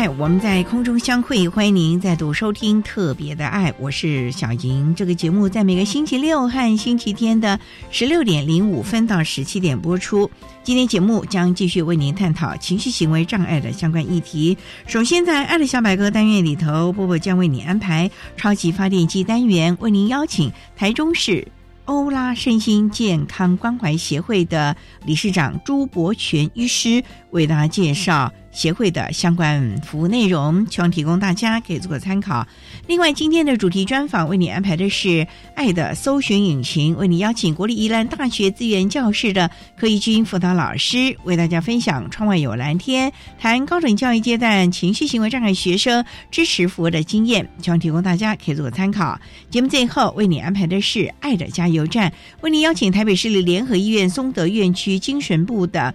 爱，我们在空中相会。欢迎您再度收听《特别的爱》，我是小莹。这个节目在每个星期六和星期天的十六点零五分到十七点播出。今天节目将继续为您探讨情绪行为障碍的相关议题。首先，在“爱的小百科”单元里头，波波将为你安排超级发电机单元，为您邀请台中市欧拉身心健康关怀协会的理事长朱伯全医师为大家介绍。协会的相关服务内容，希望提供大家可以做个参考。另外，今天的主题专访为你安排的是《爱的搜寻引擎》，为你邀请国立宜兰大学资源教室的柯义军辅导老师为大家分享“窗外有蓝天”，谈高等教育阶段情绪行为障碍学生支持服务的经验，希望提供大家可以做个参考。节目最后为你安排的是《爱的加油站》，为你邀请台北市立联合医院松德院区精神部的。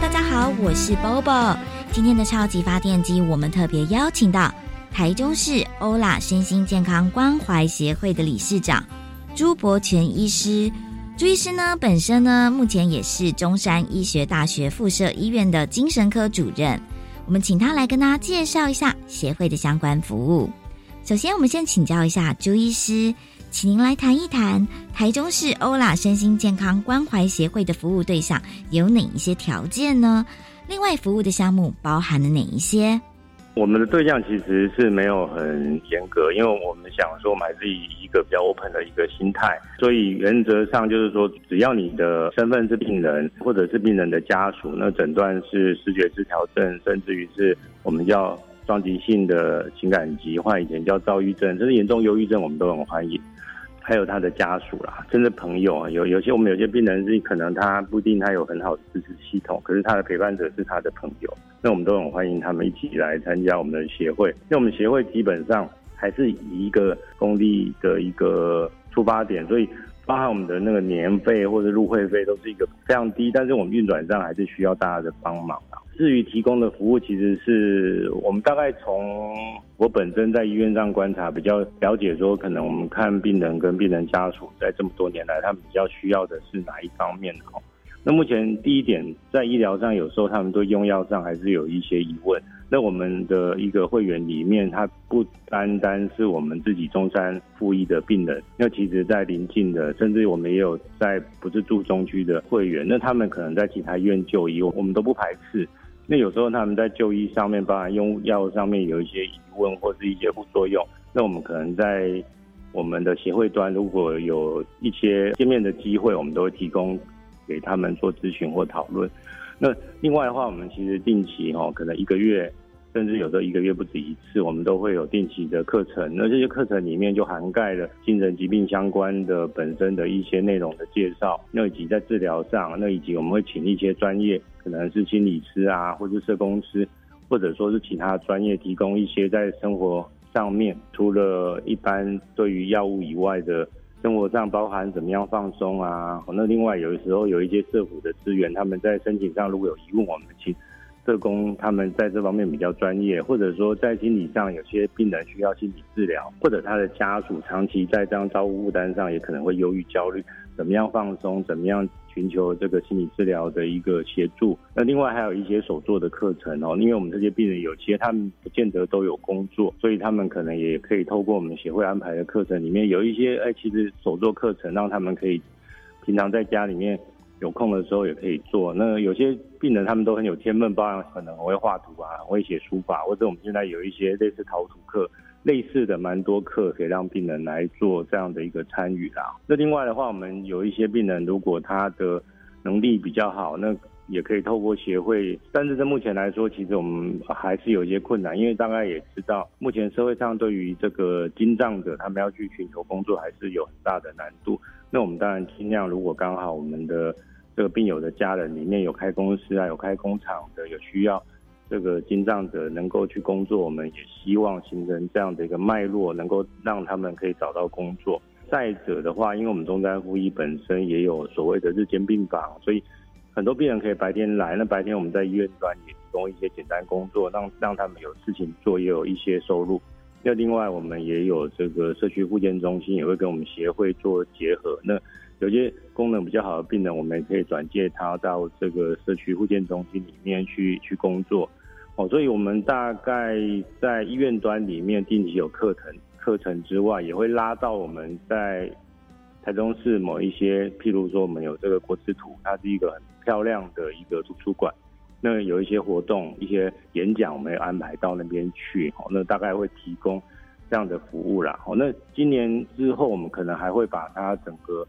大家好，我是 Bobo。今天的超级发电机，我们特别邀请到台中市欧拉身心健康关怀协会的理事长朱伯全医师。朱医师呢，本身呢，目前也是中山医学大学附设医院的精神科主任。我们请他来跟大家介绍一下协会的相关服务。首先，我们先请教一下朱医师，请您来谈一谈台中市欧拉身心健康关怀协会的服务对象有哪一些条件呢？另外，服务的项目包含了哪一些？我们的对象其实是没有很严格，因为我们想说，我们还是以一个比较 open 的一个心态，所以原则上就是说，只要你的身份是病人，或者是病人的家属，那诊断是视觉失调症，甚至于是我们叫。双极性的情感疾患，以前叫躁郁症，甚至严重忧郁症，我们都很欢迎。还有他的家属啦，甚至朋友啊，有有些我们有些病人是可能他不一定他有很好的支持系统，可是他的陪伴者是他的朋友，那我们都很欢迎他们一起来参加我们的协会。因为我们协会基本上还是以一个公立的一个出发点，所以包含我们的那个年费或者入会费都是一个非常低，但是我们运转上还是需要大家的帮忙啊。至于提供的服务，其实是我们大概从我本身在医院上观察，比较了解说，可能我们看病人跟病人家属在这么多年来，他们比较需要的是哪一方面的？那目前第一点，在医疗上，有时候他们对用药上还是有一些疑问。那我们的一个会员里面，他不单单是我们自己中山附一的病人，那其实在临近的，甚至我们也有在不是住中区的会员，那他们可能在其他医院就医，我们都不排斥。那有时候他们在就医上面，包含用药上面有一些疑问或是一些副作用，那我们可能在我们的协会端，如果有一些见面的机会，我们都会提供给他们做咨询或讨论。那另外的话，我们其实定期哈，可能一个月甚至有时候一个月不止一次，我们都会有定期的课程。那这些课程里面就涵盖了精神疾病相关的本身的一些内容的介绍，那以及在治疗上，那以及我们会请一些专业，可能是心理师啊，或者社工师，或者说是其他专业，提供一些在生活上面除了一般对于药物以外的。生活上包含怎么样放松啊？那另外有的时候有一些社府的资源，他们在申请上如果有疑问，我们请社工他们在这方面比较专业，或者说在心理上有些病人需要心理治疗，或者他的家属长期在这样照顾负担上也可能会忧郁焦虑，怎么样放松？怎么样？寻求这个心理治疗的一个协助，那另外还有一些手作的课程哦，因为我们这些病人有些他们不见得都有工作，所以他们可能也可以透过我们协会安排的课程里面有一些，哎，其实手作课程让他们可以平常在家里面有空的时候也可以做。那有些病人他们都很有天分，包含可能很会画图啊，很会写书法，或者我们现在有一些类似陶土课。类似的蛮多课可以让病人来做这样的一个参与啦。那另外的话，我们有一些病人如果他的能力比较好，那也可以透过协会。但是在目前来说，其实我们还是有一些困难，因为大概也知道，目前社会上对于这个精障者，他们要去寻求工作还是有很大的难度。那我们当然尽量，如果刚好我们的这个病友的家人里面有开公司啊，有开工厂的，有需要。这个经障者能够去工作，我们也希望形成这样的一个脉络，能够让他们可以找到工作。再者的话，因为我们中山护医本身也有所谓的日间病房，所以很多病人可以白天来。那白天我们在医院端也提供一些简单工作，让让他们有事情做，也有一些收入。那另外我们也有这个社区复健中心，也会跟我们协会做结合。那有些功能比较好的病人，我们也可以转介他到这个社区复健中心里面去去工作。哦，所以我们大概在医院端里面定期有课程，课程之外也会拉到我们在台中市某一些，譬如说我们有这个国之图，它是一个很漂亮的一个图书馆，那有一些活动、一些演讲，我们要安排到那边去。哦，那大概会提供这样的服务啦。哦，那今年之后我们可能还会把它整个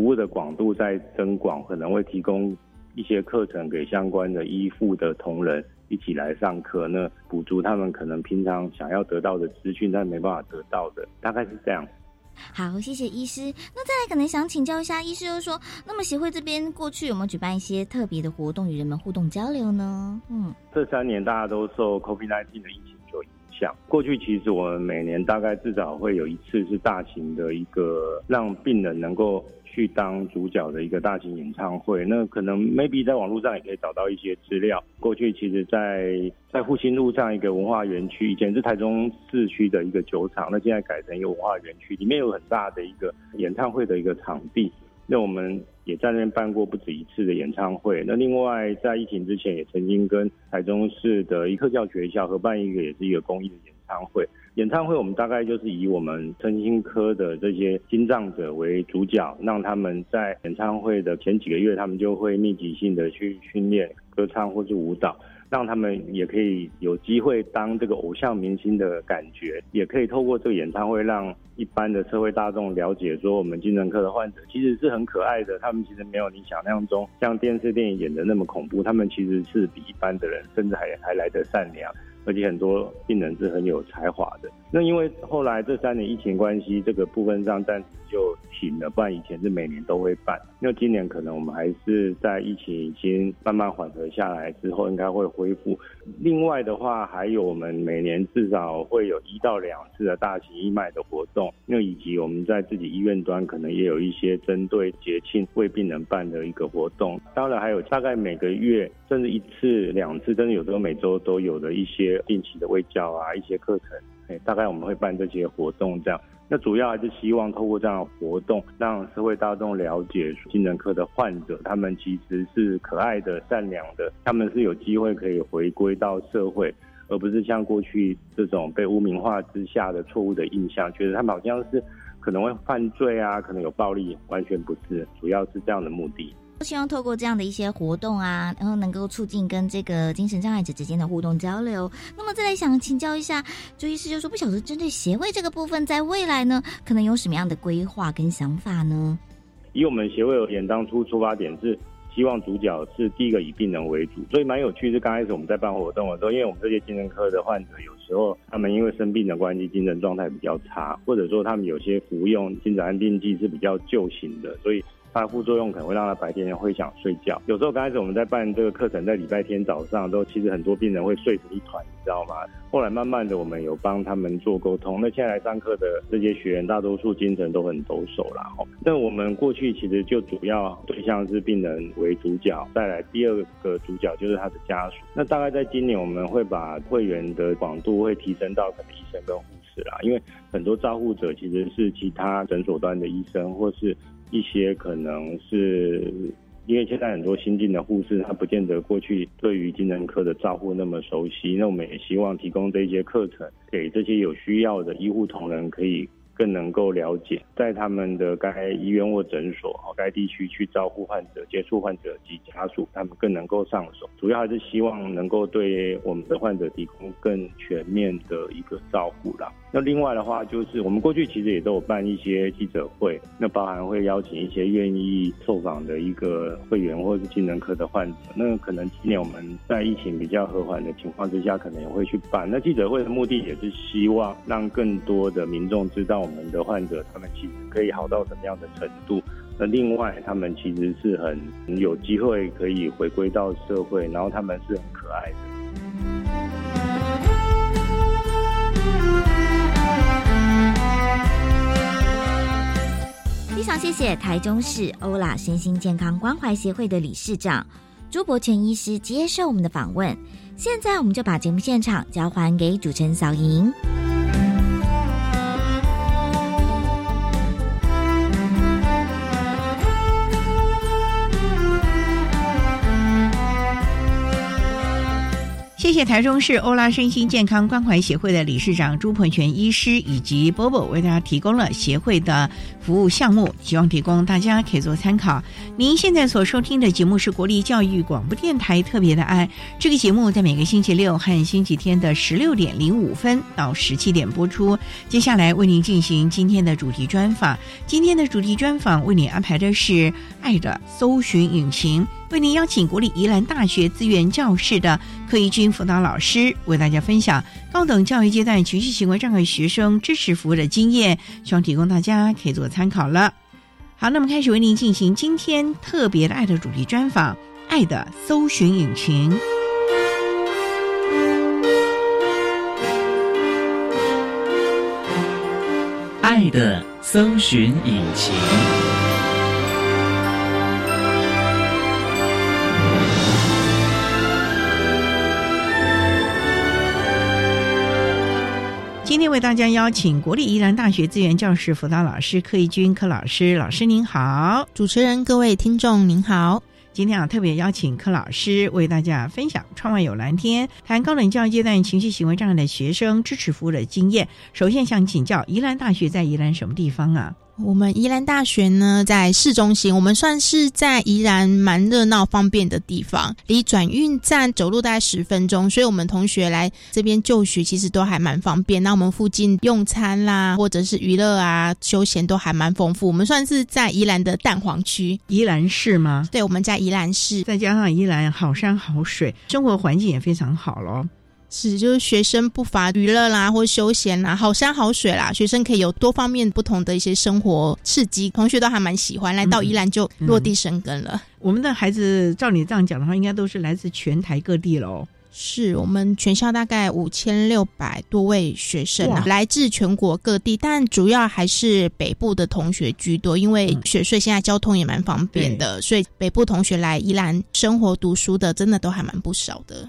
服务的广度在增广，可能会提供一些课程给相关的医护的同仁。一起来上课，那补足他们可能平常想要得到的资讯，但没办法得到的，大概是这样。好，谢谢医师。那再来，可能想请教一下医师，就是说，那么协会这边过去有没有举办一些特别的活动与人们互动交流呢？嗯，这三年大家都受 COVID-19 的疫情所影响，过去其实我们每年大概至少会有一次是大型的一个让病人能够。去当主角的一个大型演唱会，那可能 maybe 在网络上也可以找到一些资料。过去其实，在在复兴路上一个文化园区，以前是台中市区的一个酒厂，那现在改成一个文化园区，里面有很大的一个演唱会的一个场地。那我们也在那边办过不止一次的演唱会。那另外在疫情之前，也曾经跟台中市的一科教学校合办一个，也是一个公益的演唱会。演唱会我们大概就是以我们身心科的这些心脏者为主角，让他们在演唱会的前几个月，他们就会密集性的去训练歌唱或是舞蹈，让他们也可以有机会当这个偶像明星的感觉，也可以透过这个演唱会让一般的社会大众了解说，我们精神科的患者其实是很可爱的，他们其实没有你想象中像电视电影演的那么恐怖，他们其实是比一般的人甚至还还来得善良。而且很多病人是很有才华的。那因为后来这三年疫情关系，这个部分上暂时就停了，不然以前是每年都会办。那今年可能我们还是在疫情已经慢慢缓和下来之后，应该会恢复。另外的话，还有我们每年至少会有一到两次的大型义卖的活动，那以及我们在自己医院端可能也有一些针对节庆为病人办的一个活动。当然还有大概每个月甚至一次两次，甚至有时候每周都有的一些定期的卫教啊，一些课程。大概我们会办这些活动这样。那主要还是希望透过这样的活动，让社会大众了解精神科的患者，他们其实是可爱的、善良的，他们是有机会可以回归到社会，而不是像过去这种被污名化之下的错误的印象，觉得他们好像是可能会犯罪啊，可能有暴力，完全不是，主要是这样的目的。希望透过这样的一些活动啊，然后能够促进跟这个精神障碍者之间的互动交流。那么再来想请教一下朱医师，就说不晓得针对协会这个部分，在未来呢，可能有什么样的规划跟想法呢？以我们协会而言，当初出发点是希望主角是第一个以病人为主，所以蛮有趣。是刚开始我们在办活动的时候，因为我们这些精神科的患者，有时候他们因为生病的关系，精神状态比较差，或者说他们有些服用精神安定剂是比较旧型的，所以。它的副作用可能会让他白天会想睡觉。有时候刚开始我们在办这个课程，在礼拜天早上都其实很多病人会睡成一团，你知道吗？后来慢慢的我们有帮他们做沟通。那现在来上课的这些学员，大多数精神都很抖擞啦。哈。那我们过去其实就主要对象是病人为主角，再来第二个主角就是他的家属。那大概在今年我们会把会员的广度会提升到可能医生跟护士啦，因为很多照护者其实是其他诊所端的医生或是。一些可能是因为现在很多新进的护士，他不见得过去对于精神科的照护那么熟悉。那我们也希望提供这些课程给这些有需要的医护同仁，可以更能够了解，在他们的该医院或诊所、哦该地区去照顾患者、接触患者及家属，他们更能够上手。主要还是希望能够对我们的患者提供更全面的一个照顾啦。那另外的话，就是我们过去其实也都有办一些记者会，那包含会邀请一些愿意受访的一个会员或是精神科的患者。那可能今年我们在疫情比较和缓的情况之下，可能也会去办。那记者会的目的也是希望让更多的民众知道们的患者他们其实可以好到什么样的程度。那另外，他们其实是很有机会可以回归到社会，然后他们是很可爱的。非常谢谢台中市欧拉身心健康关怀协会的理事长朱伯全医师接受我们的访问。现在我们就把节目现场交还给主持人小莹。谢谢台中市欧拉身心健康关怀协会的理事长朱鹏全医师以及波波为大家提供了协会的服务项目，希望提供大家可以做参考。您现在所收听的节目是国立教育广播电台特别的爱，这个节目在每个星期六和星期天的十六点零五分到十七点播出。接下来为您进行今天的主题专访，今天的主题专访为您安排的是爱的搜寻引擎。为您邀请国立宜兰大学资源教室的柯怡君辅导老师，为大家分享高等教育阶段情绪行为障碍学生支持服务的经验，希望提供大家可以做参考了。好，那么开始为您进行今天特别的爱的主题专访，《爱的搜寻引擎》，爱的搜寻引擎。今天为大家邀请国立宜兰大学资源教室辅导老师柯义军柯老师，老师您好，主持人各位听众您好。今天啊特别邀请柯老师为大家分享窗外有蓝天，谈高等教育阶段情绪行为障碍的学生支持服务的经验。首先想请教，宜兰大学在宜兰什么地方啊？我们宜兰大学呢，在市中心，我们算是在宜兰蛮热闹、方便的地方，离转运站走路大概十分钟，所以我们同学来这边就学其实都还蛮方便。那我们附近用餐啦，或者是娱乐啊、休闲都还蛮丰富。我们算是在宜兰的蛋黄区，宜兰市吗？对，我们在宜兰市，再加上宜兰好山好水，生活环境也非常好咯。是，就是学生不乏娱乐啦，或休闲啦，好山好水啦，学生可以有多方面不同的一些生活刺激，同学都还蛮喜欢。来到宜兰就落地生根了。我们的孩子照你这样讲的话，应该都是来自全台各地喽。是我们全校大概五千六百多位学生，来自全国各地，但主要还是北部的同学居多，因为雪穗现在交通也蛮方便的，所以北部同学来宜兰生活读书的，真的都还蛮不少的。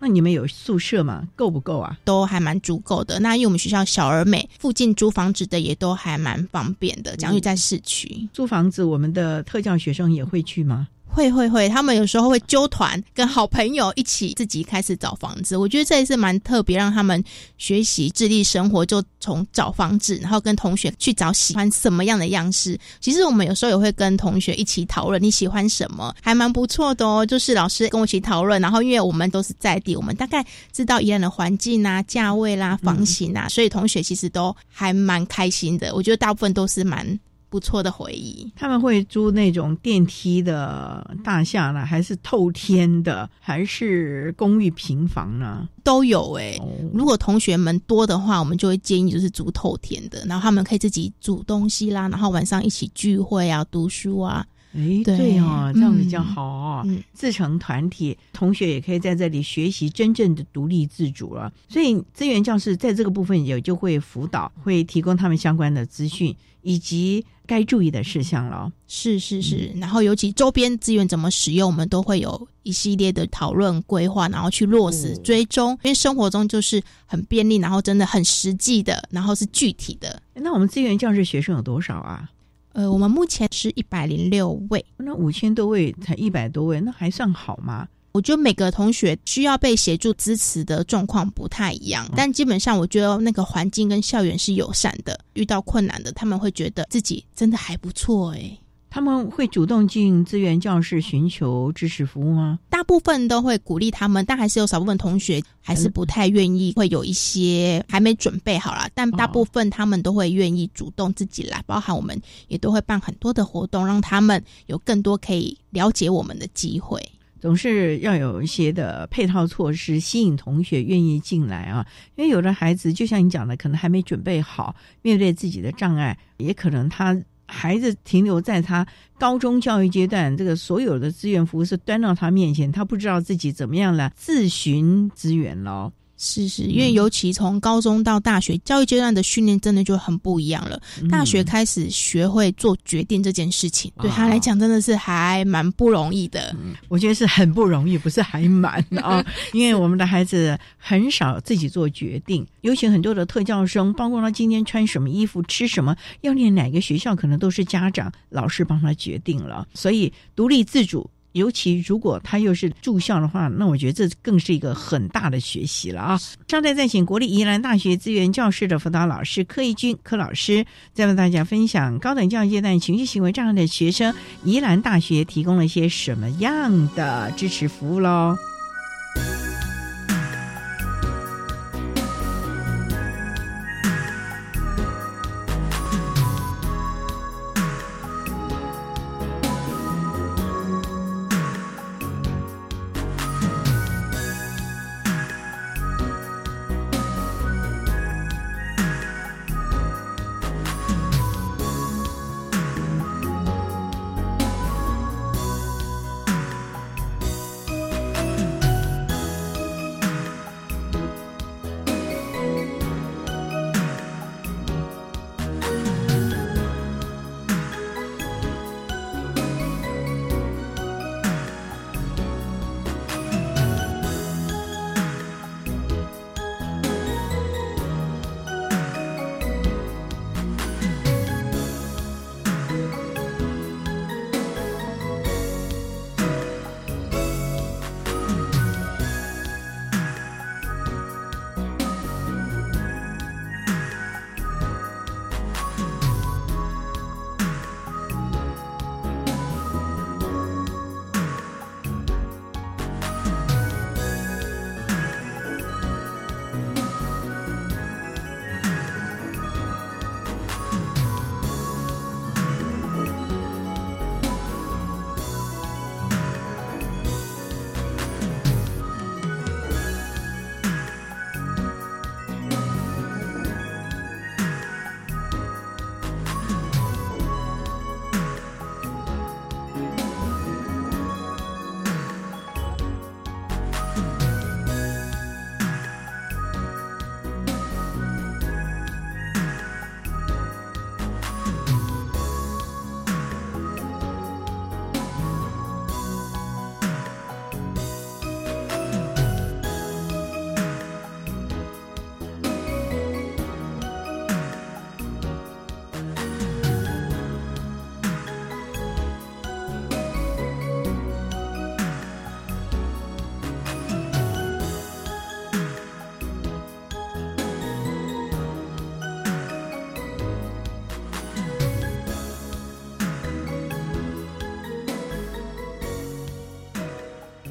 那你们有宿舍吗？够不够啊？都还蛮足够的。那因为我们学校小而美，附近租房子的也都还蛮方便的。讲于在市区租房子，我们的特教学生也会去吗？会会会，他们有时候会揪团，跟好朋友一起自己开始找房子。我觉得这也是蛮特别，让他们学习自立生活，就从找房子，然后跟同学去找喜欢什么样的样式。其实我们有时候也会跟同学一起讨论你喜欢什么，还蛮不错的哦。就是老师跟我一起讨论，然后因为我们都是在地，我们大概知道宜兰的环境啊、价位啦、房型啊，所以同学其实都还蛮开心的。我觉得大部分都是蛮。不错的回忆。他们会租那种电梯的大厦呢，还是透天的，还是公寓平房呢？都有哎、哦如果同学们多的话，我们就会建议就是租透天的，然后他们可以自己煮东西啦，然后晚上一起聚会啊、读书啊。哎，对对哦，这样比较嗯好哦。嗯，自成团体，同学也可以在这里学习真正的独立自主了。所以资源教室在这个部分也就会辅导，会提供他们相关的资讯以及该注意的事项了。是是是，然后尤其周边资源怎么使用，我们都会有一系列的讨论规划，然后去落实哦追踪。因为生活中就是很便利，然后真的很实际的，然后是具体的。那我们资源教室学生有多少啊？呃，我们目前是一百零六位，那五千多位才一百多位，那还算好吗？我觉得每个同学需要被协助支持的状况不太一样，但基本上我觉得那个环境跟校园是友善的。遇到困难的，他们会觉得自己真的还不错诶、他们会主动进资源教室寻求支持服务吗？大部分都会鼓励他们，但还是有少部分同学还是不太愿意，会有一些还没准备好啦。但大部分他们都会愿意主动自己来，包含我们也都会办很多的活动，让他们有更多可以了解我们的机会。总是要有一些的配套措施，吸引同学愿意进来啊。因为有的孩子，就像你讲的，可能还没准备好面对自己的障碍，也可能他孩子停留在他高中教育阶段，这个所有的资源服务是端到他面前，他不知道自己怎么样了自寻资源咯。是是，因为尤其从高中到大学教育阶段的训练，真的就很不一样了。大学嗯开始学会做决定这件事情，对他来讲真的是还蛮不容易的。我觉得是很不容易，不是还蛮啊、因为我们的孩子很少自己做决定，尤其很多的特教生，包括他今天穿什么衣服、吃什么、要念哪个学校，可能都是家长、老师帮他决定了。所以独立自主，尤其如果他又是住校的话，那我觉得这更是一个很大的学习了啊！稍待再请国立宜兰大学资源教室的辅导老师柯义军柯老师，再为大家分享高等教育阶段情绪行为障碍的学生，宜兰大学提供了些什么样的支持服务喽？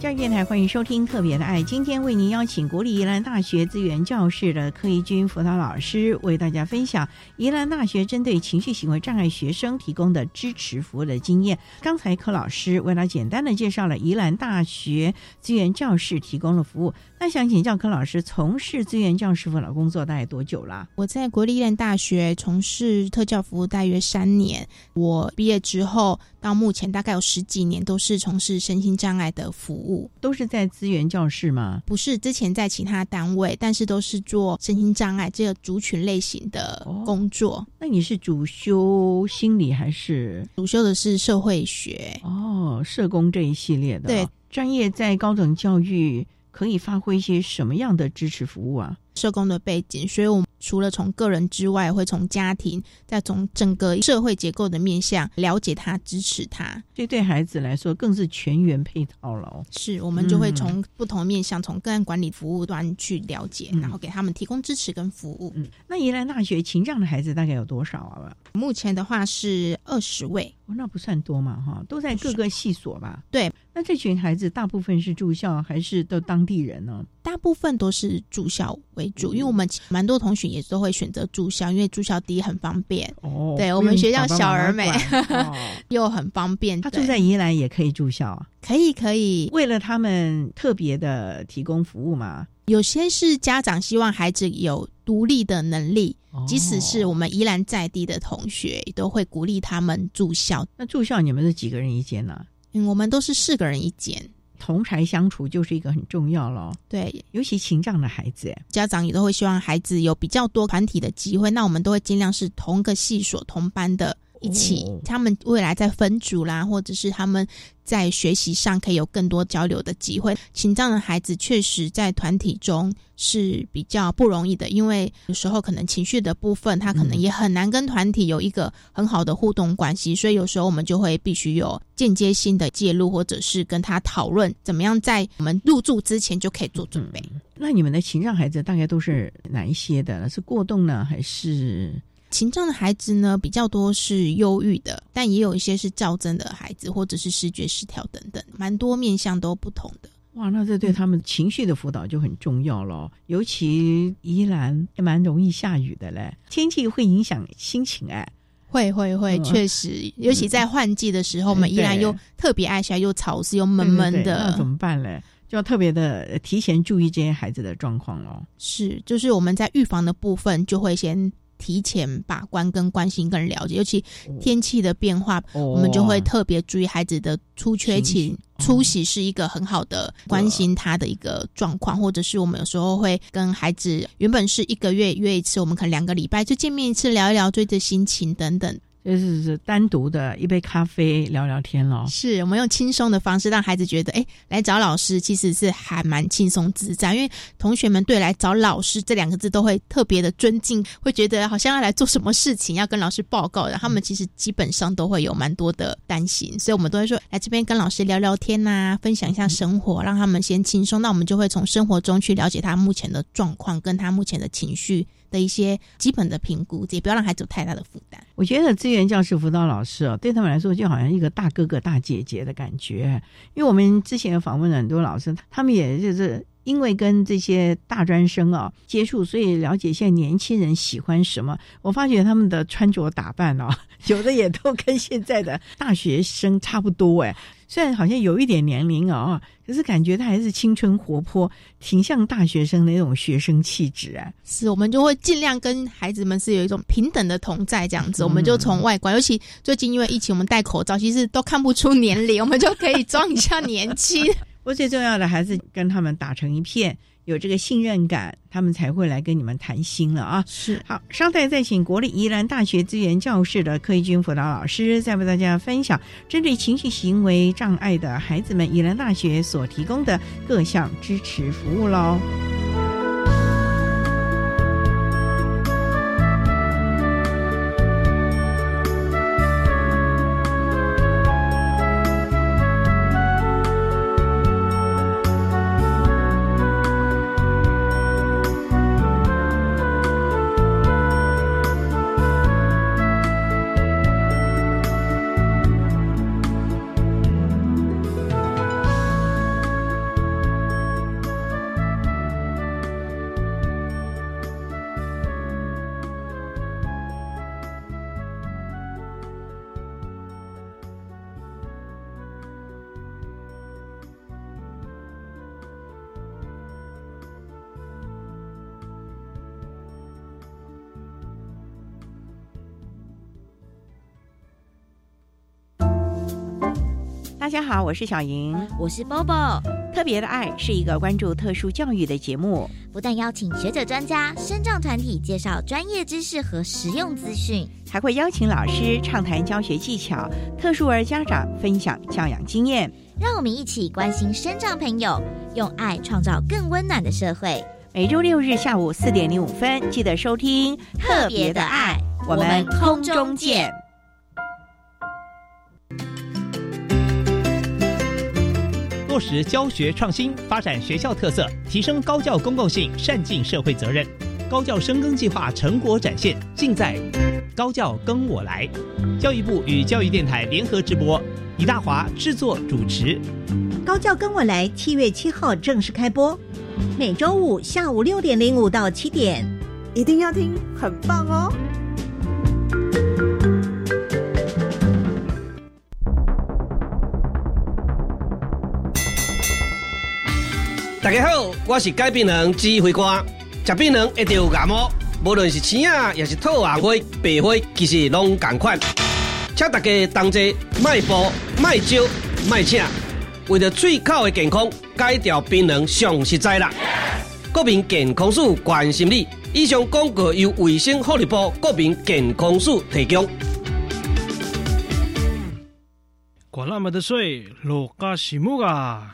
教育电台欢迎收听《特别的爱》，今天为您邀请国立宜兰大学资源教室的柯怡君辅导老师，为大家分享宜兰大学针对情绪行为障碍学生提供的支持服务的经验。刚才柯老师为他简单的介绍了宜兰大学资源教室提供的服务。那想请教柯老师，从事资源教师辅导工作大概多久了？我在国立宜兰大学从事特教服务大约三年。我毕业之后到目前大概有十几年都是从事身心障碍的服务，都是在资源教室吗？不是，之前在其他单位，但是都是做身心障碍这个族群类型的工作。那你是主修心理还是主修的是社会学？哦，社工这一系列的，对，专业在高等教育。可以发挥一些什么样的支持服务啊？社工的背景，所以我们除了从个人之外，会从家庭，再从整个社会结构的面向了解他，支持他。这对孩子来说更是全员配套了。是，我们就会从不同面向，从个案管理服务端去了解，然后给他们提供支持跟服务。嗯，那宜兰大学情障的孩子大概有多少啊？目前的话是二十位，哦，那不算多嘛，哈，都在各个系所吧？对。那这群孩子大部分是住校还是都当地人呢？大部分都是住校为主，因为我们蛮多同学也都会选择住校，因为住校第一很方便。哦，对我们学校小而美，又很方便。他住在宜兰也可以住校啊？可以，可以。为了他们特别的提供服务嘛？有些是家长希望孩子有独立的能力，即使是我们宜兰在地的同学，都会鼓励他们住校。那住校你们是几个人一间呢？嗯，我们都是四个人一间，同台相处就是一个很重要了。对，尤其情障的孩子，家长也都会希望孩子有比较多团体的机会。那我们都会尽量是同个系所同班的。一起，他们未来在分组啦，或者是他们在学习上可以有更多交流的机会。情障的孩子确实在团体中是比较不容易的，因为有时候可能情绪的部分，他可能也很难跟团体有一个很好的互动关系，所以有时候我们就会必须有间接性的介入，或者是跟他讨论怎么样在我们入住之前就可以做准备。那你们的情障孩子大概都是哪一些的？是过动呢，还是？情障的孩子呢，比较多是忧郁的，但也有一些是躁症的孩子，或者是视觉失调等等，蛮多面向都不同的。哇，那这对他们情绪的辅导就很重要了。尤其宜兰也蛮容易下雨的嘞，天气会影响心情哎。会会会，确实，尤其在换季的时候，我们宜兰又特别爱下，又潮湿又闷闷的，那怎么办嘞？就要特别的提前注意这些孩子的状况哦。是，就是我们在预防的部分就会先。提前把关、跟关心、跟了解，尤其天气的变化，我们就会特别注意孩子的出缺勤、出席是一个很好的关心他的一个状况，或者是我们有时候会跟孩子原本是一个月约一次，我们可能两个礼拜就见面一次，聊一聊最近的心情等等。就是是单独的一杯咖啡聊聊天咯。是我们用轻松的方式让孩子觉得，哎，来找老师其实是还蛮轻松自在。因为同学们对来找老师这两个字都会特别的尊敬，会觉得好像要来做什么事情，要跟老师报告的。他们其实基本上都会有蛮多的担心，所以我们都会说来这边跟老师聊聊天呐，分享一下生活，让他们先轻松。那我们就会从生活中去了解他目前的状况，跟他目前的情绪。的一些基本的评估，也不要让孩子有太大的负担。我觉得资源教师辅导老师哦，对他们来说就好像一个大哥哥、大姐姐的感觉。因为我们之前访问了很多老师，他们也就是因为跟这些大专生啊接触，所以了解现在年轻人喜欢什么。我发觉他们的穿着打扮哦，有的也都跟现在的大学生差不多哎。虽然好像有一点年龄啊，可是感觉他还是青春活泼，挺像大学生的那种学生气质啊。是，我们就会尽量跟孩子们是有一种平等的同在这样子。我们就从外观，尤其最近因为疫情，我们戴口罩，其实都看不出年龄，我们就可以装一下年轻。不过最重要的还是跟他们打成一片。有这个信任感，他们才会来跟你们谈心了啊！是好，稍待再请国立宜兰大学资源教室的柯一军辅导老师，再为大家分享针对情绪行为障碍的孩子们，宜兰大学所提供的各项支持服务喽。我是小莹，我是 Bobo。特别的爱是一个关注特殊教育的节目，不但邀请学者专家、生障团体介绍专业知识和实用资讯，还会邀请老师畅谈教学技巧，特殊儿家长分享教养经验。让我们一起关心生长朋友，用爱创造更温暖的社会。每周六日下午四点零五分，记得收听特别的爱，我们空中见。落实教学创新，发展学校特色，提升高教公共性，善尽社会责任。高教深耕计划成果展现，尽在高教跟我来。教育部与教育电台联合直播，李大华制作主持。高教跟我来，七月七号正式开播，每周五下午六点零五到七点，一定要听，很棒哦。大家好，我是改变人指挥官。食槟榔一定有牙毛，无论是青啊，也是透红灰、白灰，其实拢同款。请大家同齐迈步、迈招、迈请，为了嘴口的健康，戒掉槟榔上实在啦。国民健康署关心你。以上广告由卫生福利部国民健康署提供。管那么的水，落嘎西木啊！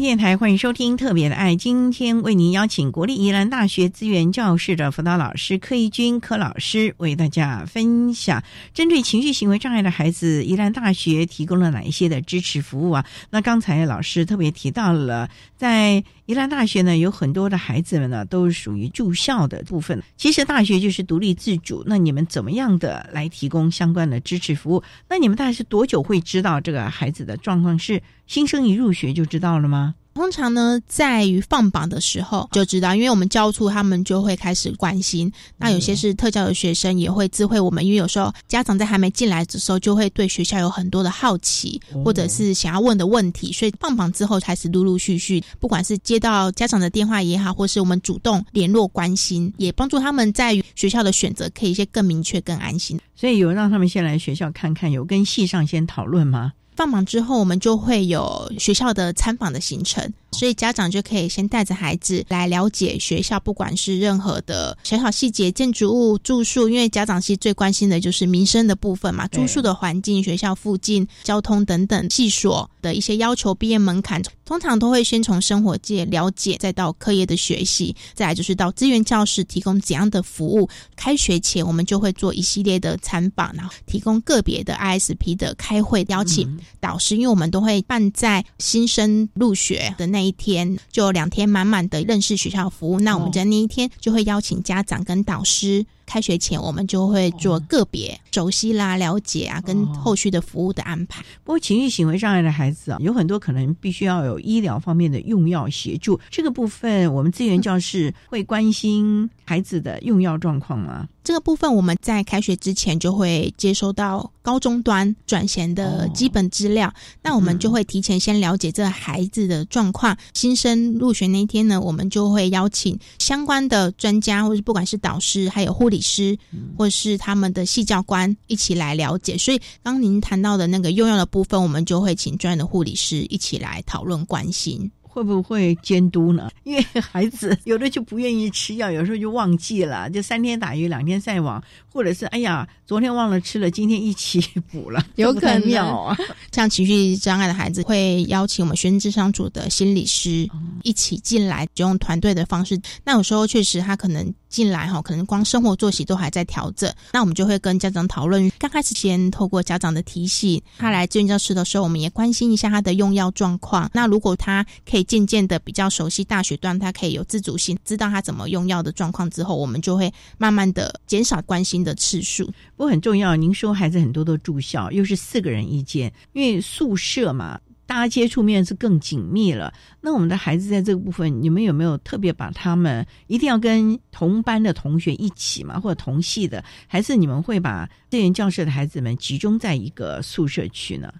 电台欢迎收听《特别的爱》，今天为您邀请国立宜兰大学资源教室的辅导老师柯义军柯老师为大家分享，针对情绪行为障碍的孩子，宜兰大学提供了哪一些的支持服务啊？那刚才老师特别提到了，在宜兰大学呢，有很多的孩子们呢，都是属于住校的部分。其实大学就是独立自主，那你们怎么样的来提供相关的支持服务？那你们大概是多久会知道这个孩子的状况？是新生一入学就知道了吗？通常呢，在于放榜的时候就知道，因为我们教处他们就会开始关心。那有些是特教的学生也会知会我们，因为有时候家长在还没进来的时候，就会对学校有很多的好奇，或者是想要问的问题。所以放榜之后开始陆陆续续，不管是接到家长的电话也好，或是我们主动联络关心，也帮助他们在于学校的选择可以一些更明确、更安心。所以有让他们先来学校看看，有跟系上先讨论吗？放榜之后，我们就会有学校的参访的行程，所以家长就可以先带着孩子来了解学校，不管是任何的小小细节、建筑物、住宿，因为家长其实最关心的就是民生的部分嘛，住宿的环境、学校附近交通等等系所的一些要求、毕业门槛，通常都会先从生活界了解，再到课业的学习，再来就是到资源教室提供怎样的服务。开学前，我们就会做一系列的参访，然后提供个别的 ISP 的开会邀请。导师，因为我们都会办在新生入学的那一天，就两天满满的认识学校服务。那我们在那一天就会邀请家长跟导师。开学前，我们就会做个别熟悉啦、了解啊，跟后续的服务的安排。不过，情绪行为障碍的孩子啊，有很多可能必须要有医疗方面的用药协助。这个部分，我们资源教室会关心孩子的用药状况吗？这个部分，我们在开学之前就会接收到高中端转衔的基本资料，那我们就会提前先了解这个孩子的状况。新生入学那一天呢，我们就会邀请相关的专家，或者不管是导师，还有护理。师或是他们的系教官一起来了解，所以刚您谈到的那个用药的部分，我们就会请专业的护理师一起来讨论关心。会不会监督呢？因为孩子有的就不愿意吃药，有时候就忘记了，就三天打鱼两天晒网，或者是哎呀，昨天忘了吃了，今天一起补了，有可能啊。像情绪障碍的孩子，会邀请我们学生智商组的心理师一起进来，就用团队的方式。那有时候确实他可能。进来哈，可能光生活作息都还在调整，那我们就会跟家长讨论。刚开始先透过家长的提醒，他来志愿教室的时候，我们也关心一下他的用药状况。那如果他可以渐渐的比较熟悉大学段，他可以有自主性，知道他怎么用药的状况之后，我们就会慢慢的减少关心的次数。不过很重要，您说孩子很多都住校，又是四个人一间，因为宿舍嘛。大家接触面是更紧密了。那我们的孩子在这个部分，你们有没有特别把他们一定要跟同班的同学一起嘛，或者同系的？还是你们会把这间教室的孩子们集中在一个宿舍区呢？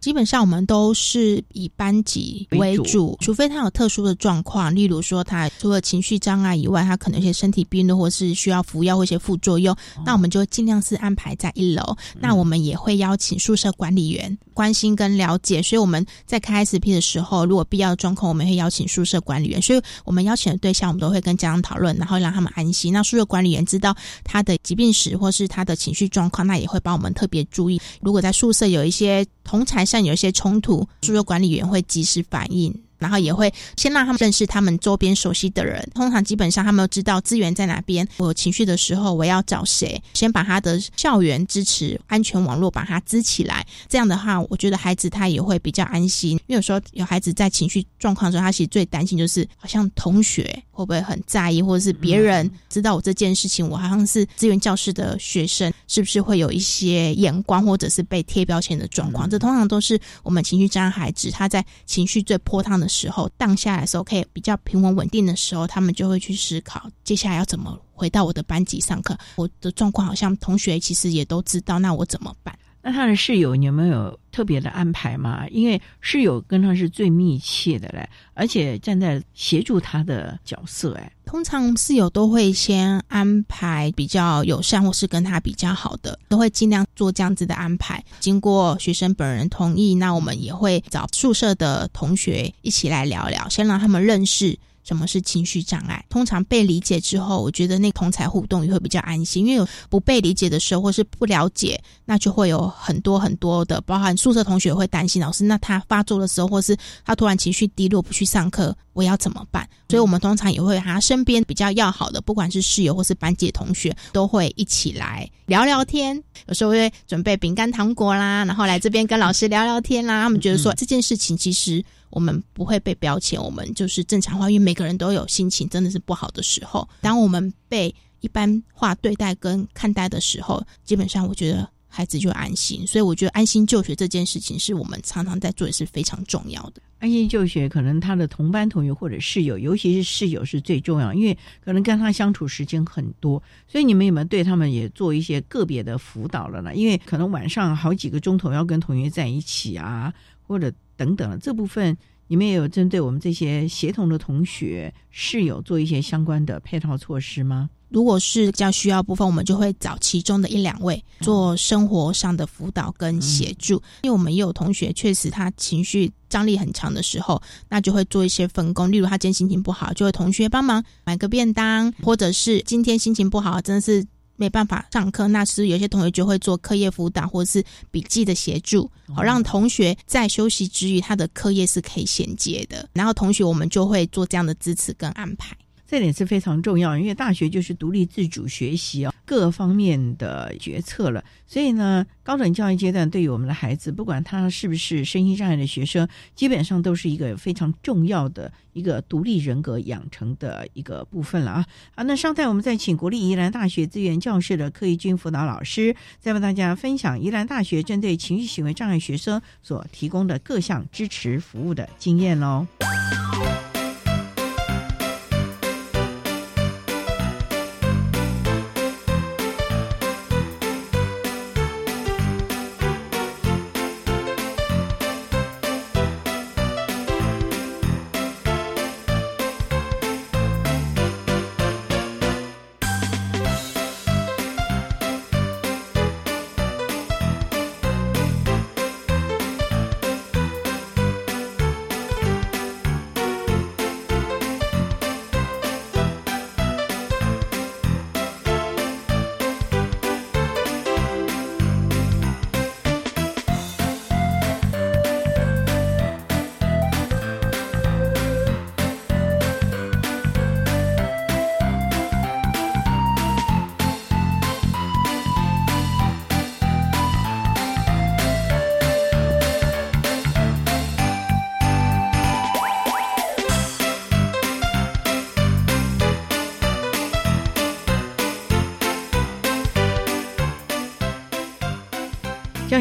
基本上我们都是以班级为主，除非他有特殊的状况，例如说他除了情绪障碍以外，他可能一些身体病的或是需要服药或一些副作用，那我们就尽量是安排在一楼。那我们也会邀请宿舍管理员关心跟了解，所以我们在开 SP 的时候，如果必要的状况，我们会邀请宿舍管理员。所以我们邀请的对象，我们都会跟家长讨论，然后让他们安心。那宿舍管理员知道他的疾病史或是他的情绪状况，那也会帮我们特别注意。如果在宿舍有一些同台上有一些冲突，宿舍管理员会及时反应。然后也会先让他们认识他们周边熟悉的人，通常基本上他们都知道资源在哪边。我有情绪的时候，我要找谁？先把他的校园支持安全网络把它支起来。这样的话，我觉得孩子他也会比较安心。因为有时候有孩子在情绪状况的时候，他其实最担心就是好像同学会不会很在意，或者是别人知道我这件事情，我好像是资源教室的学生，是不是会有一些眼光或者是被贴标签的状况？这通常都是我们情绪障碍孩子他在情绪最波荡的。时候，荡下来的时候，可以比较平稳稳定的时候，他们就会去思考接下来要怎么回到我的班级上课。我的状况好像同学其实也都知道，那我怎么办？那他的室友你有没有特别的安排吗？因为室友跟他是最密切的嘞，而且站在协助他的角色，哎，通常室友都会先安排比较友善或是跟他比较好的，都会尽量做这样子的安排。经过学生本人同意，那我们也会找宿舍的同学一起来聊聊，先让他们认识。什么是情绪障碍？通常被理解之后，我觉得那同才互动也会比较安心。因为有不被理解的时候，或是不了解，那就会有很多很多的，包含宿舍同学会担心老师。那他发作的时候，或是他突然情绪低落不去上课，我要怎么办？所以我们通常也会他身边比较要好的，不管是室友或是班级同学，都会一起来聊聊天。有时候会准备饼干糖果啦，然后来这边跟老师聊聊天啦。他们觉得说这件事情其实。我们不会被标签，我们就是正常化，因为每个人都有心情真的是不好的时候。当我们被一般化对待跟看待的时候，基本上我觉得孩子就安心。所以我觉得安心就学这件事情是我们常常在做，也是非常重要的。安心就学，可能他的同班同学或者室友，尤其是室友是最重要，因为可能跟他相处时间很多，所以你们有没有对他们也做一些个别的辅导了呢？因为可能晚上好几个钟头要跟同学在一起啊，或者。等等，这部分你们也有针对我们这些协同的同学室友做一些相关的配套措施吗？如果是比较需要部分，我们就会找其中的一两位做生活上的辅导跟协助。因为我们也有同学确实他情绪张力很强的时候，那就会做一些分工。例如他今天心情不好，就会同学帮忙买个便当，或者是今天心情不好，真的是。没办法上课，那是有些同学就会做课业辅导或者是笔记的协助，好让同学在休息之余，他的课业是可以衔接的。然后同学我们就会做这样的支持跟安排。这点是非常重要，因为大学就是独立自主学习哦，各方面的决策了。所以呢，高等教育阶段对于我们的孩子，不管他是不是身心障碍的学生，基本上都是一个非常重要的一个独立人格养成的一个部分了啊！好，那上台我们再请国立宜兰大学资源教室的柯义军辅导老师，再为大家分享宜兰大学针对情绪行为障碍学生所提供的各项支持服务的经验喽。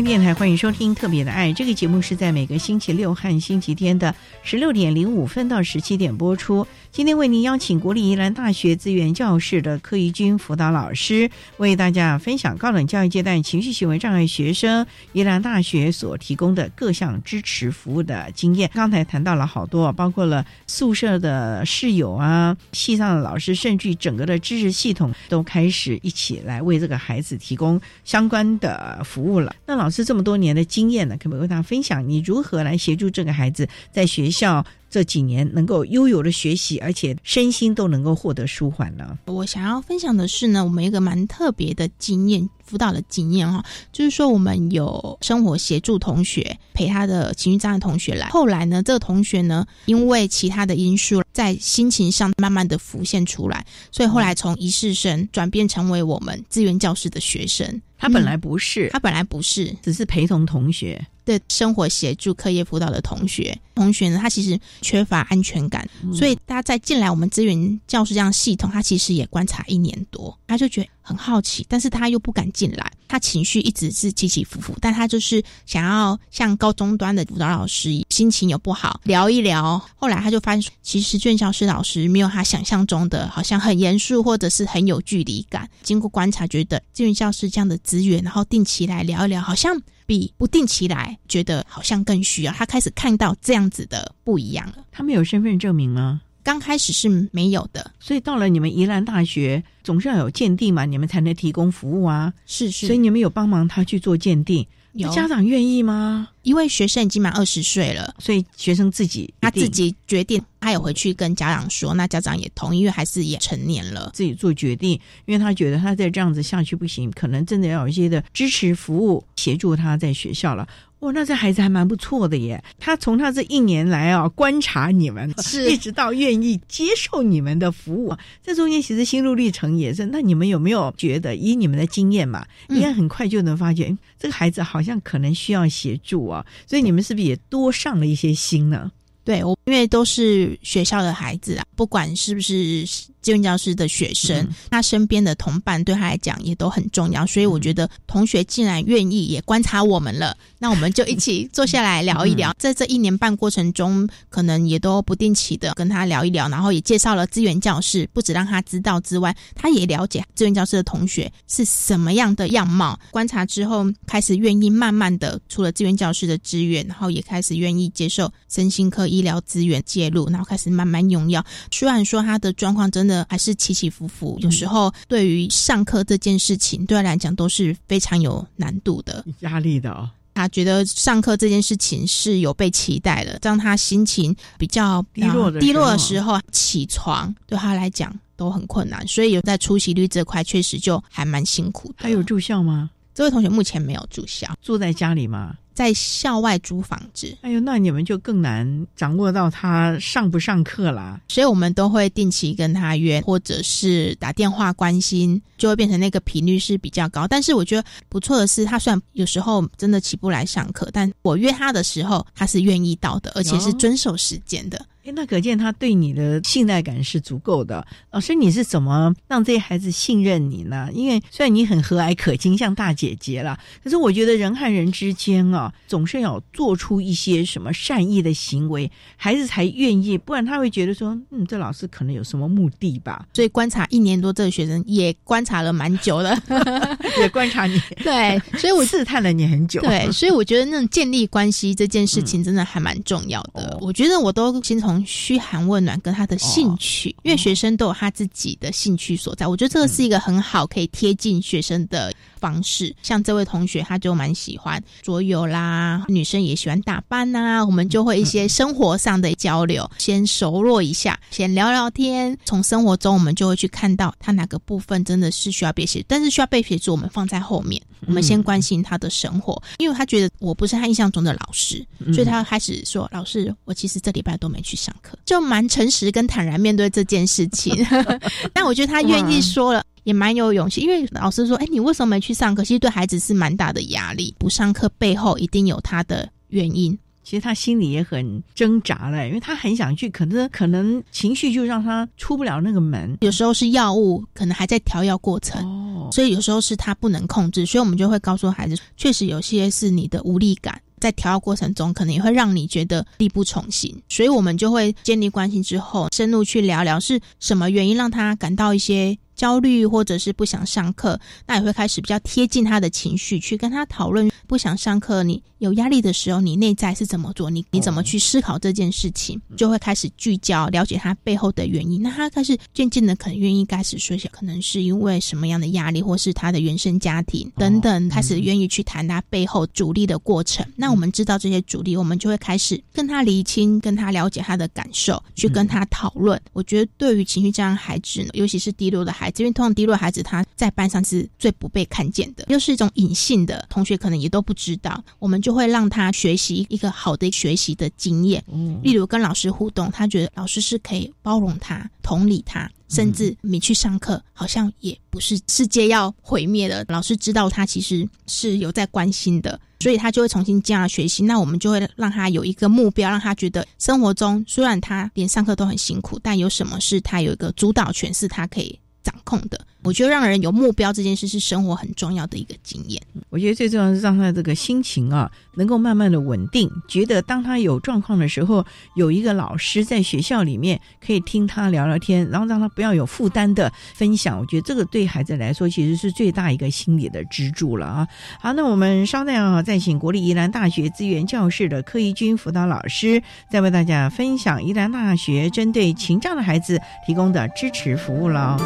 电台欢迎收听《特别的爱》这个节目，是在每个星期六和星期天的十六点零五分到十七点播出。今天为您邀请国立宜兰大学资源教室的柯怡君辅导老师，为大家分享高等教育阶段情绪行为障碍学生宜兰大学所提供的各项支持服务的经验。刚才谈到了好多，包括了宿舍的室友啊、系上的老师，甚至整个的知识系统都开始一起来为这个孩子提供相关的服务了。那老师这么多年的经验呢，可不可以为大家分享你如何来协助这个孩子在学校？这几年能够悠游的学习，而且身心都能够获得舒缓呢。我想要分享的是呢，我们一个蛮特别的经验，辅导的经验哈，就是说我们有生活协助同学陪他的情绪障碍同学来，后来呢，这个同学呢，因为其他的因素，在心情上慢慢的浮现出来，所以后来从仪式生转变成为我们资源教室的学生。他本来不是，他本来不是，只是陪同同学。对生活协助课业辅导的同学，同学呢，他其实缺乏安全感，所以他在进来我们资源教室这样系统，他其实也观察一年多，他就觉得很好奇，但是他又不敢进来，他情绪一直是起起伏伏，但他就是想要像高中端的辅导老师，心情有不好聊一聊，后来他就发现，其实资源教师老师没有他想象中的，好像很严肃或者是很有距离感。经过观察，觉得资源教师这样的资源，然后定期来聊一聊，好像。比不定期来，觉得好像更需要。他开始看到这样子的不一样了。他们有身份证明吗？刚开始是没有的，所以到了你们宜兰大学，总是要有鉴定嘛，你们才能提供服务啊。是是，所以你们有帮忙他去做鉴定。有家长愿意吗？因为学生已经满二十岁了，所以学生自己他自己决定，他有回去跟家长说，那家长也同意，因为还是也成年了，自己做决定。因为他觉得他再这样子下去不行，可能真的要有一些的支持服务协助他在学校了。哇，那这孩子还蛮不错的耶！他从他这一年来啊，观察你们，是一直到愿意接受你们的服务，这中间其实心路历程也是。那你们有没有觉得，以你们的经验嘛，应该很快就能发觉，这个孩子好像可能需要协助啊？所以你们是不是也多上了一些心呢？对，我因为都是学校的孩子啊，不管是不是资源教师的学生，他身边的同伴对他来讲也都很重要，所以我觉得同学既然愿意也观察我们了，那我们就一起坐下来聊一聊。在这一年半过程中，可能也都不定期的跟他聊一聊，然后也介绍了资源教室，不止让他知道之外，他也了解资源教室的同学是什么样的样貌。观察之后，开始愿意慢慢的，除了资源教室的资源，然后也开始愿意接受身心科。医疗资源介入，然后开始慢慢用药。虽然说他的状况真的还是起起伏伏，有时候对于上课这件事情，对他来讲都是非常有难度的、压力的哦。他觉得上课这件事情是有被期待的，让他心情比较低落、低落的时候起床，对他来讲都很困难。所以有在出席率这块，确实就还蛮辛苦的。他有住校吗？这位同学目前没有住校，住在家里吗？在校外租房子，哎呦，那你们就更难掌握到他上不上课啦。所以我们都会定期跟他约，或者是打电话关心，就会变成那个频率是比较高。但是我觉得不错的是，他虽然有时候真的起不来上课，但我约他的时候，他是愿意到的，而且是遵守时间的。哎，那可见他对你的信赖感是足够的。老师，你是怎么让这些孩子信任你呢？因为虽然你很和蔼可亲，像大姐姐啦，可是我觉得人和人之间啊，总是要做出一些什么善意的行为，孩子才愿意，不然他会觉得说，嗯，这老师可能有什么目的吧。所以观察一年多，这个学生也观察了蛮久了 也观察你。对，所以我 试探了你很久。对，所以我觉得那种建立关系这件事情真的还蛮重要的。我觉得我都先从。嘘寒问暖跟他的兴趣，因为学生都有他自己的兴趣所在，我觉得这个是一个很好可以贴近学生的方式。像这位同学，他就蛮喜欢桌游啦，女生也喜欢打扮呐，我们就会一些生活上的交流，先熟络一下，先聊聊天。从生活中，我们就会去看到他哪个部分真的是需要被协助，但是需要被协助，我们放在后面，我们先关心他的生活，因为他觉得我不是他印象中的老师，所以他开始说：“老师，我其实这礼拜都没去上课。”就蛮诚实跟坦然面对这件事情，但我觉得他愿意说了，也蛮有勇气。因为老师说：“哎，你为什么没去上课？”其实对孩子是蛮大的压力。不上课背后一定有他的原因。其实他心里也很挣扎嘞，因为他很想去，可是可能情绪就让他出不了那个门。有时候是药物，可能还在调药过程。哦，所以有时候是他不能控制，所以我们就会告诉孩子，确实有些是你的无力感。在调药过程中，可能也会让你觉得力不从心，所以我们就会建立关系之后，深入去聊聊是什么原因让他感到一些。焦虑或者是不想上课，那也会开始比较贴近他的情绪，去跟他讨论不想上课。你有压力的时候，你内在是怎么做？你你怎么去思考这件事情？就会开始聚焦，了解他背后的原因。那他开始渐渐的可能愿意开始说，可能是因为什么样的压力，或是他的原生家庭等等，开始愿意去谈他背后阻力的过程。那我们知道这些阻力，我们就会开始跟他厘清，跟他了解他的感受，去跟他讨论。我觉得对于情绪这样孩子，尤其是低落的孩，因为通常低落孩子他在班上是最不被看见的，又是一种隐性的，同学可能也都不知道。我们就会让他学习一个好的学习的经验，例如跟老师互动，他觉得老师是可以包容他、同理他，甚至你去上课好像也不是世界要毁灭了。老师知道他其实是有在关心的，所以他就会重新这样学习。那我们就会让他有一个目标，让他觉得生活中虽然他连上课都很辛苦，但有什么是他有一个主导权，是他可以。掌控的，我觉得让人有目标这件事是生活很重要的一个经验。我觉得最重要是让他这个心情啊，能够慢慢的稳定。觉得当他有状况的时候，有一个老师在学校里面可以听他聊聊天，然后让他不要有负担的分享。我觉得这个对孩子来说其实是最大一个心理的支柱了啊。好，那我们稍待啊，再请国立宜兰大学资源教室的柯怡君辅导老师，再为大家分享宜兰大学针对情障的孩子提供的支持服务了。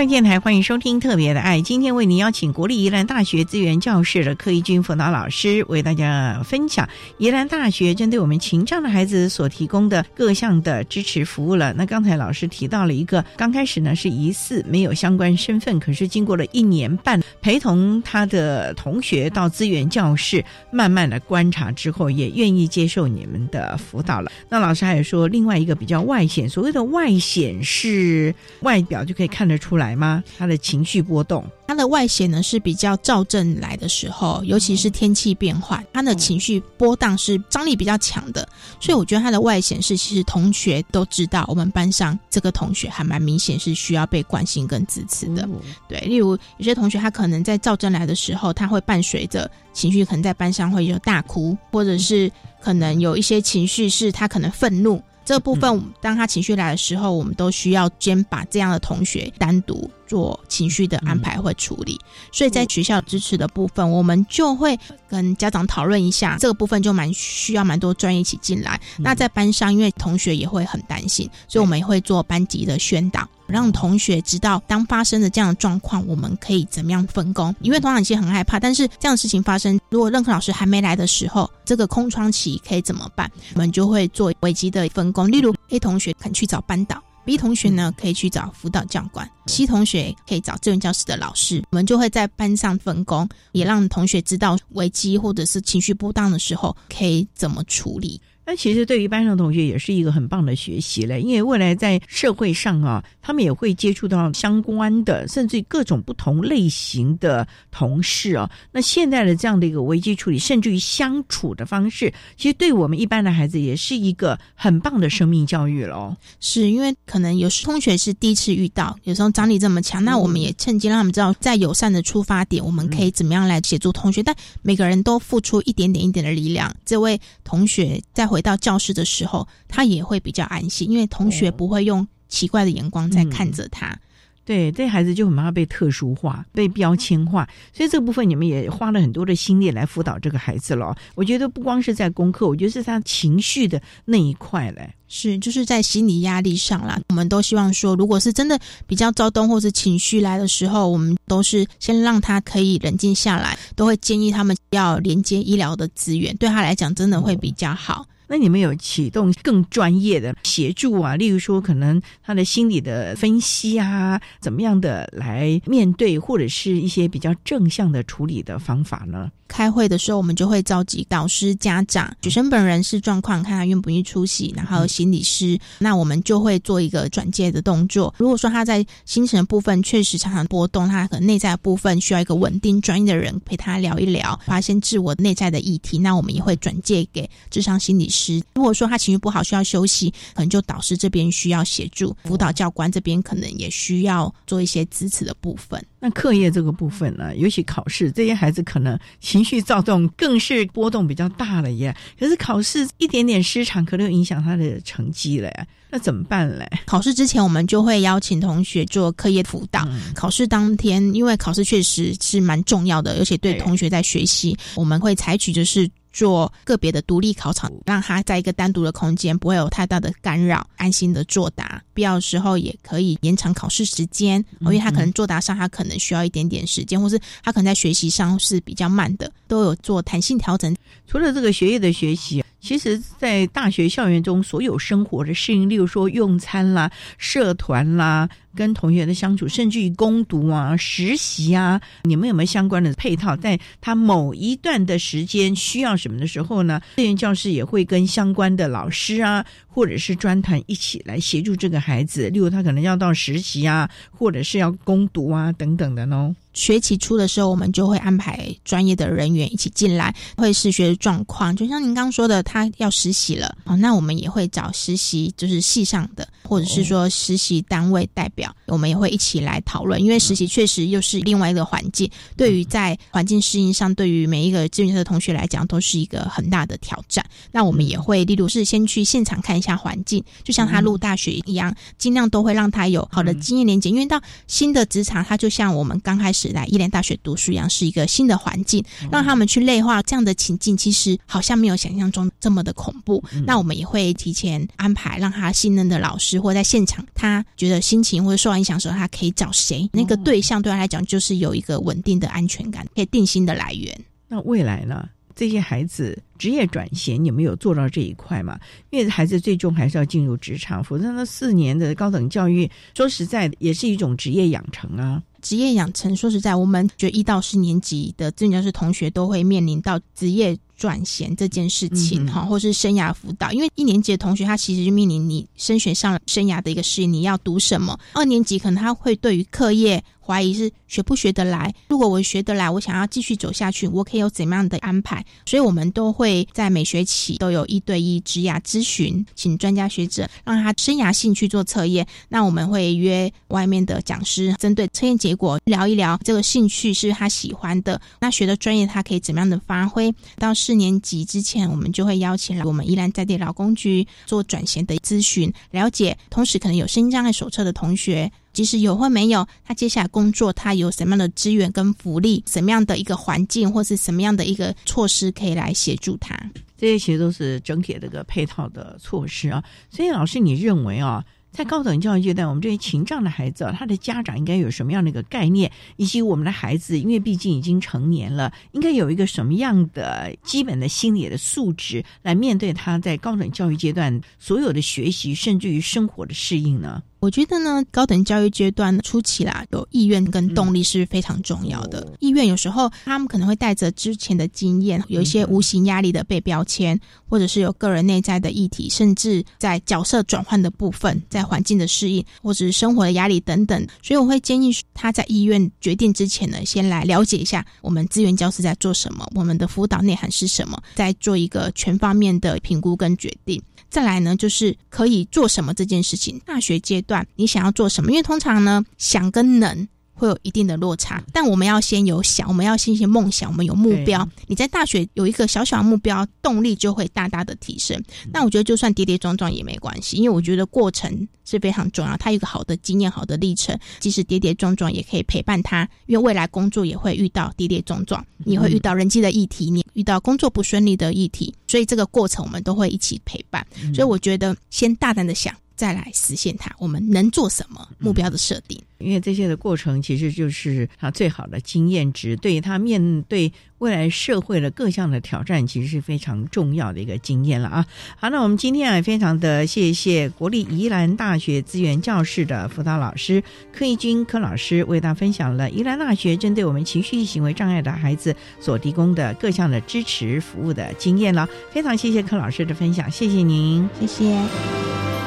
教育电台欢迎收听《特别的爱》，今天为您邀请国立宜兰大学资源教室的柯一军辅导老师为大家分享宜兰大学针对我们情障的孩子所提供的各项的支持服务了。那刚才老师提到了一个，刚开始呢是疑似没有相关身份，可是经过了一年半陪同他的同学到资源教室，慢慢的观察之后，也愿意接受你们的辅导了。那老师还有说，另外一个比较外显，所谓的外显是外表就可以看得出来。来吗？他的情绪波动，他的外显呢是比较躁症来的时候，尤其是天气变化，他的情绪波荡是张力比较强的，所以我觉得他的外显是，其实同学都知道，我们班上这个同学还蛮明显是需要被关心跟支持的。对，例如有些同学他可能在躁症来的时候，他会伴随着情绪，可能在班上会有大哭，或者是可能有一些情绪是他可能愤怒。这部分，当他情绪来的时候，我们都需要先把这样的同学单独做情绪的安排或处理。所以在学校支持的部分，我们就会跟家长讨论一下，这个部分就蛮需要蛮多专业一起进来。那在班上，因为同学也会很担心，所以我们也会做班级的宣导。让同学知道，当发生的这样的状况，我们可以怎么样分工？因为同学其实很害怕，但是这样的事情发生，如果任课老师还没来的时候，这个空窗期可以怎么办？我们就会做危机的分工。例如，A 同学肯去找班导，B 同学呢可以去找辅导教官，C 同学可以找志愿教室的老师。我们就会在班上分工，也让同学知道危机或者是情绪波荡的时候可以怎么处理。那其实对于班上同学也是一个很棒的学习了，因为未来在社会上啊，他们也会接触到相关的，甚至各种不同类型的同事啊。那现在的这样的一个危机处理，甚至于相处的方式，其实对我们一般的孩子也是一个很棒的生命教育了。是因为可能有时同学是第一次遇到，有时候张力这么强，那我们也趁机让他们知道，在友善的出发点，我们可以怎么样来协助同学。但每个人都付出一点点、一点的力量，这位同学在回到教室的时候，他也会比较安心，因为同学不会用奇怪的眼光在看着他。对，这孩子就很怕被特殊化、被标签化，所以这部分你们也花了很多的心力来辅导这个孩子了。我觉得不光是在功课，我觉得是他情绪的那一块嘞。是，就是在心理压力上啦。我们都希望说，如果是真的比较躁动或者情绪来的时候，我们都是先让他可以冷静下来，都会建议他们要连接医疗的资源，对他来讲真的会比较好。那你们有启动更专业的协助啊？例如说，可能他的心理的分析啊，怎么样的来面对，或者是一些比较正向的处理的方法呢？开会的时候，我们就会召集导师、家长、学生本人是状况，看他愿不愿意出席，然后心理师，那我们就会做一个转介的动作。如果说他在精神部分确实常常波动，他可能内在的部分需要一个稳定、专业的人陪他聊一聊，发现自我内在的议题，那我们也会转介给智商心理师。如果说他情绪不好需要休息，可能就导师这边需要协助，辅导教官这边可能也需要做一些支持的部分。那课业这个部分呢，尤其考试，这些孩子可能情绪躁动，更是波动比较大了耶。可是考试一点点失常，可能影响他的成绩了呀。那怎么办嘞？考试之前，我们就会邀请同学做课业辅导。考试当天，因为考试确实是蛮重要的，而且对同学在学习，我们会采取就是。做个别的独立考场，让他在一个单独的空间，不会有太大的干扰，安心的作答。必要的时候也可以延长考试时间，因为他可能作答上他可能需要一点点时间，或是他可能在学习上是比较慢的，都有做弹性调整。除了这个学业的学习。其实，在大学校园中，所有生活的适应，例如说用餐啦、社团啦、跟同学的相处，甚至于攻读啊、实习啊，你们有没有相关的配套？在他某一段的时间需要什么的时候呢？资源教师也会跟相关的老师啊，或者是专团一起来协助这个孩子。例如，他可能要到实习啊，或者是要攻读啊等等的呢。学期初的时候，我们就会安排专业的人员一起进来，会视学的状况。就像您刚说的，他要实习了哦，那我们也会找实习，就是系上的，或者是说实习单位代表，我们也会一起来讨论。因为实习确实又是另外一个环境，对于在环境适应上，对于每一个志愿者的同学来讲，都是一个很大的挑战。那我们也会，例如是先去现场看一下环境，就像他入大学一样，尽量都会让他有好的经验连接。因为到新的职场，他就像我们刚开始。来，伊莲大学读书一样，是一个新的环境，让他们去内化这样的情境，其实好像没有想象中这么的恐怖。那我们也会提前安排，让他信任的老师，或在现场，他觉得心情或者受到影响的时候，他可以找谁？那个对象对他来讲，就是有一个稳定的安全感，可以定心的来源。那未来呢？这些孩子职业转型，你们有做到这一块吗？因为孩子最终还是要进入职场，否则那四年的高等教育，说实在的，也是一种职业养成啊。职业养成，说实在，我们觉得一到四年级的志愿教师同学都会面临到职业转型这件事情，哈，或是生涯辅导。因为一年级的同学，他其实就面临你升学上生涯的一个适应，你要读什么？二年级可能他会对于课业。怀疑是学不学得来？如果我学得来，我想要继续走下去，我可以有怎么样的安排？所以，我们都会在每学期都有一对一职涯咨询，请专家学者让他生涯兴趣做测验。那我们会约外面的讲师，针对测验结果聊一聊这个兴趣是他喜欢的，那学的专业他可以怎么样的发挥？到四年级之前，我们就会邀请来我们依然在地劳工局做转型的咨询，了解。同时，可能有身心障碍手册的同学。即使有或没有，他接下来工作他有什么样的资源跟福利，什么样的一个环境，或是什么样的一个措施可以来协助他？这些其实都是整体的一个配套的措施啊。所以老师，你认为啊，在高等教育阶段，我们这些情障的孩子啊，他的家长应该有什么样的一个概念，以及我们的孩子，因为毕竟已经成年了，应该有一个什么样的基本的心理的素质，来面对他在高等教育阶段所有的学习，甚至于生活的适应呢？我觉得呢，高等教育阶段初期啦，有意愿跟动力是非常重要的。意愿有时候他们可能会带着之前的经验，有一些无形压力的被标签，或者是有个人内在的议题，甚至在角色转换的部分，在环境的适应，或者是生活的压力等等。所以我会建议他在意愿决定之前呢，先来了解一下我们资源教师在做什么，我们的辅导内涵是什么，再做一个全方面的评估跟决定。再来呢，就是可以做什么这件事情。大学阶段你想要做什么？因为通常呢，想跟能会有一定的落差。但我们要先有想，我们要先先梦想，我们有目标。你在大学有一个小小的目标，动力就会大大的提升。那我觉得就算跌跌撞撞也没关系，因为我觉得过程是非常重要。他有一个好的经验、好的历程，即使跌跌撞撞也可以陪伴他。因为未来工作也会遇到跌跌撞撞，你会遇到人际的议题，你遇到工作不顺利的议题。所以这个过程我们都会一起陪伴，所以我觉得先大胆的想，再来实现它。我们能做什么？目标的设定，因为这些的过程其实就是他最好的经验值，对于他面对未来社会的各项的挑战，其实是非常重要的一个经验了啊。好，那我们今天啊，非常的谢谢国立宜兰大学资源教室的辅导老师柯义军柯老师，为大家分享了宜兰大学针对我们情绪行为障碍的孩子所提供的各项的支持服务的经验了。非常谢谢柯老师的分享，谢谢您，谢谢。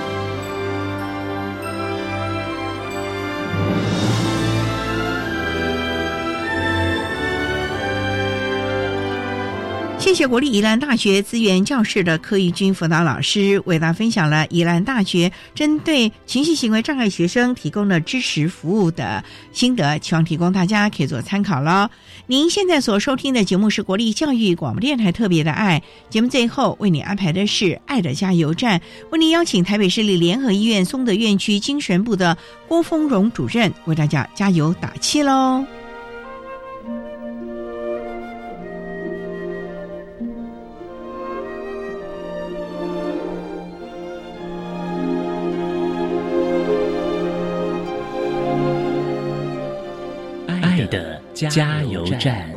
谢国立宜兰大学资源教室的柯义军辅导老师，为大家分享了宜兰大学针对情绪行为障碍学生提供的支持服务的心得，希望提供大家可以做参考喽。您现在所收听的节目是国立教育广播电台特别的爱节目，最后为你安排的是爱的加油站，为您邀请台北市立联合医院松德院区精神部的郭峰荣主任为大家加油打气喽。加油站。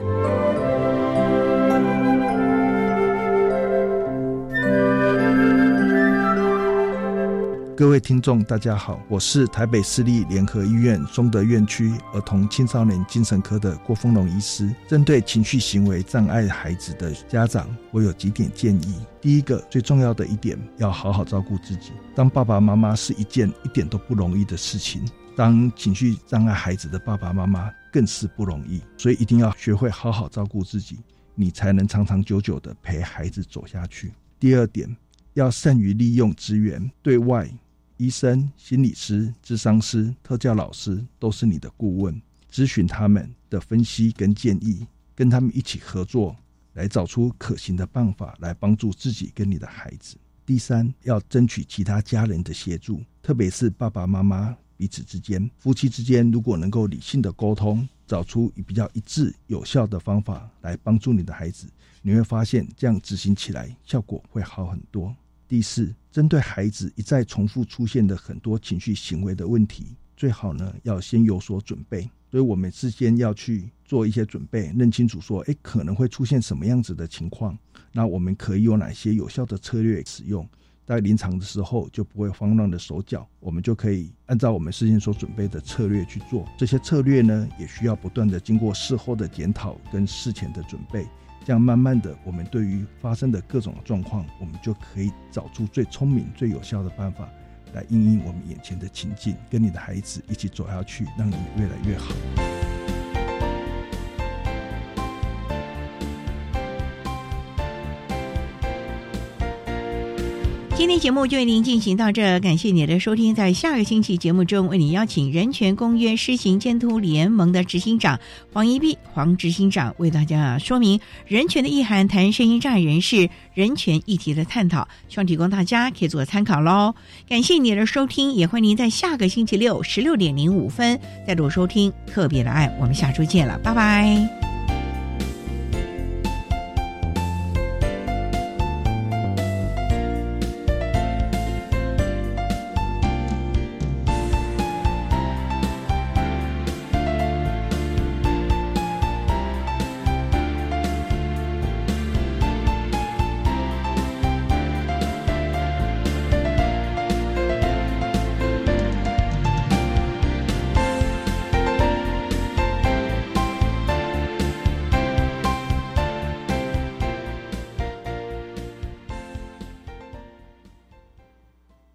各位听众，大家好，我是台北市立联合医院松德院区儿童青少年精神科的郭峰龙医师。针对情绪行为障碍孩子的家长，我有几点建议。第一个，最重要的一点，要好好照顾自己。当爸爸妈妈是一件一点都不容易的事情，当情绪障碍孩子的爸爸妈妈更是不容易，所以一定要学会好好照顾自己，你才能长长久久的陪孩子走下去。第二点，要善于利用资源，对外。医生、心理师、智商师、特教老师都是你的顾问，咨询他们的分析跟建议，跟他们一起合作，来找出可行的办法，来帮助自己跟你的孩子。第三，要争取其他家人的协助，特别是爸爸妈妈彼此之间、夫妻之间，如果能够理性的沟通，找出比较一致、有效的方法来帮助你的孩子，你会发现这样执行起来效果会好很多。第四，针对孩子一再重复出现的很多情绪行为的问题，最好呢要先有所准备。所以我们事先要去做一些准备，认清楚说，哎，可能会出现什么样子的情况，那我们可以有哪些有效的策略使用，在临场的时候就不会慌乱的手脚，我们就可以按照我们事先所准备的策略去做。这些策略呢，也需要不断的经过事后的检讨跟事前的准备。这样慢慢的，我们对于发生的各种状况，我们就可以找出最聪明、最有效的办法，来应应我们眼前的情境，跟你的孩子一起走下去，让你越来越好。今天节目就为您进行到这，感谢你的收听。在下个星期节目中，为你邀请人权公约施行监督联盟的执行长黄一碧黄执行长为大家说明人权的意涵，谈身心障碍人士人权议题的探讨，希望提供大家可以做参考喽。感谢你的收听，也欢迎您在下个星期六十六点零五分再度收听特别的爱。我们下周见了，拜拜。